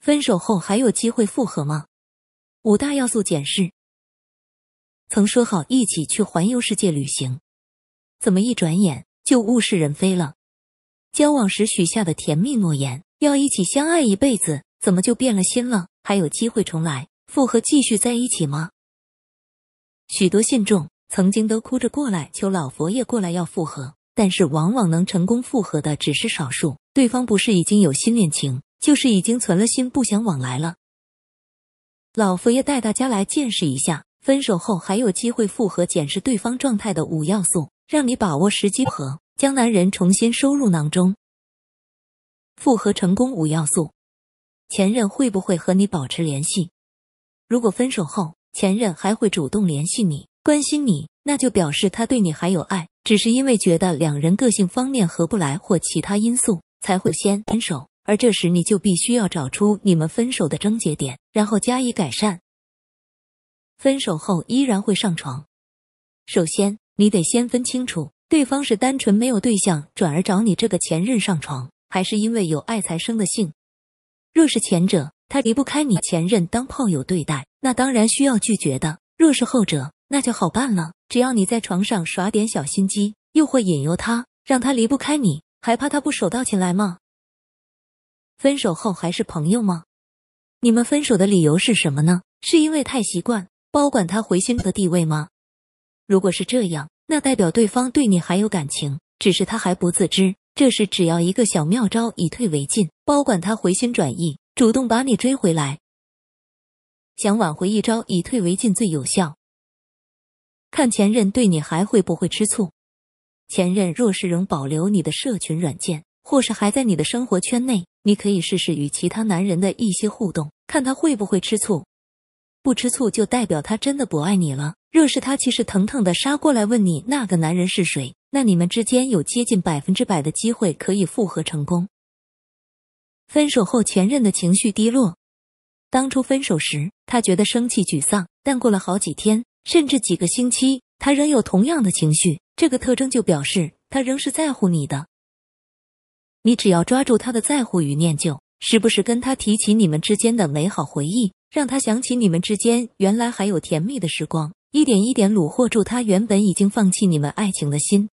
分手后还有机会复合吗？五大要素检视。曾说好一起去环游世界旅行，怎么一转眼就物是人非了？交往时许下的甜蜜诺言，要一起相爱一辈子，怎么就变了心了？还有机会重来复合，继续在一起吗？许多信众曾经都哭着过来求老佛爷过来要复合，但是往往能成功复合的只是少数，对方不是已经有新恋情，就是已经存了心不想往来了。老佛爷带大家来见识一下，分手后还有机会复合，检视对方状态的五要素，让你把握时机和。将男人重新收入囊中，复合成功五要素：前任会不会和你保持联系？如果分手后前任还会主动联系你、关心你，那就表示他对你还有爱，只是因为觉得两人个性方面合不来或其他因素才会先分手。而这时你就必须要找出你们分手的症结点，然后加以改善。分手后依然会上床，首先你得先分清楚。对方是单纯没有对象转而找你这个前任上床，还是因为有爱才生的性？若是前者，他离不开你前任当炮友对待，那当然需要拒绝的；若是后者，那就好办了，只要你在床上耍点小心机，又会引诱他，让他离不开你，还怕他不手到擒来吗？分手后还是朋友吗？你们分手的理由是什么呢？是因为太习惯保管他回心的地位吗？如果是这样。那代表对方对你还有感情，只是他还不自知。这时只要一个小妙招，以退为进，保管他回心转意，主动把你追回来。想挽回一招以退为进最有效，看前任对你还会不会吃醋。前任若是仍保留你的社群软件，或是还在你的生活圈内，你可以试试与其他男人的一些互动，看他会不会吃醋。不吃醋就代表他真的不爱你了。若是他气势腾腾的杀过来问你那个男人是谁，那你们之间有接近百分之百的机会可以复合成功。分手后前任的情绪低落，当初分手时他觉得生气沮丧，但过了好几天甚至几个星期，他仍有同样的情绪，这个特征就表示他仍是在乎你的。你只要抓住他的在乎与念旧，时不时跟他提起你们之间的美好回忆。让他想起你们之间原来还有甜蜜的时光，一点一点虏获住他原本已经放弃你们爱情的心。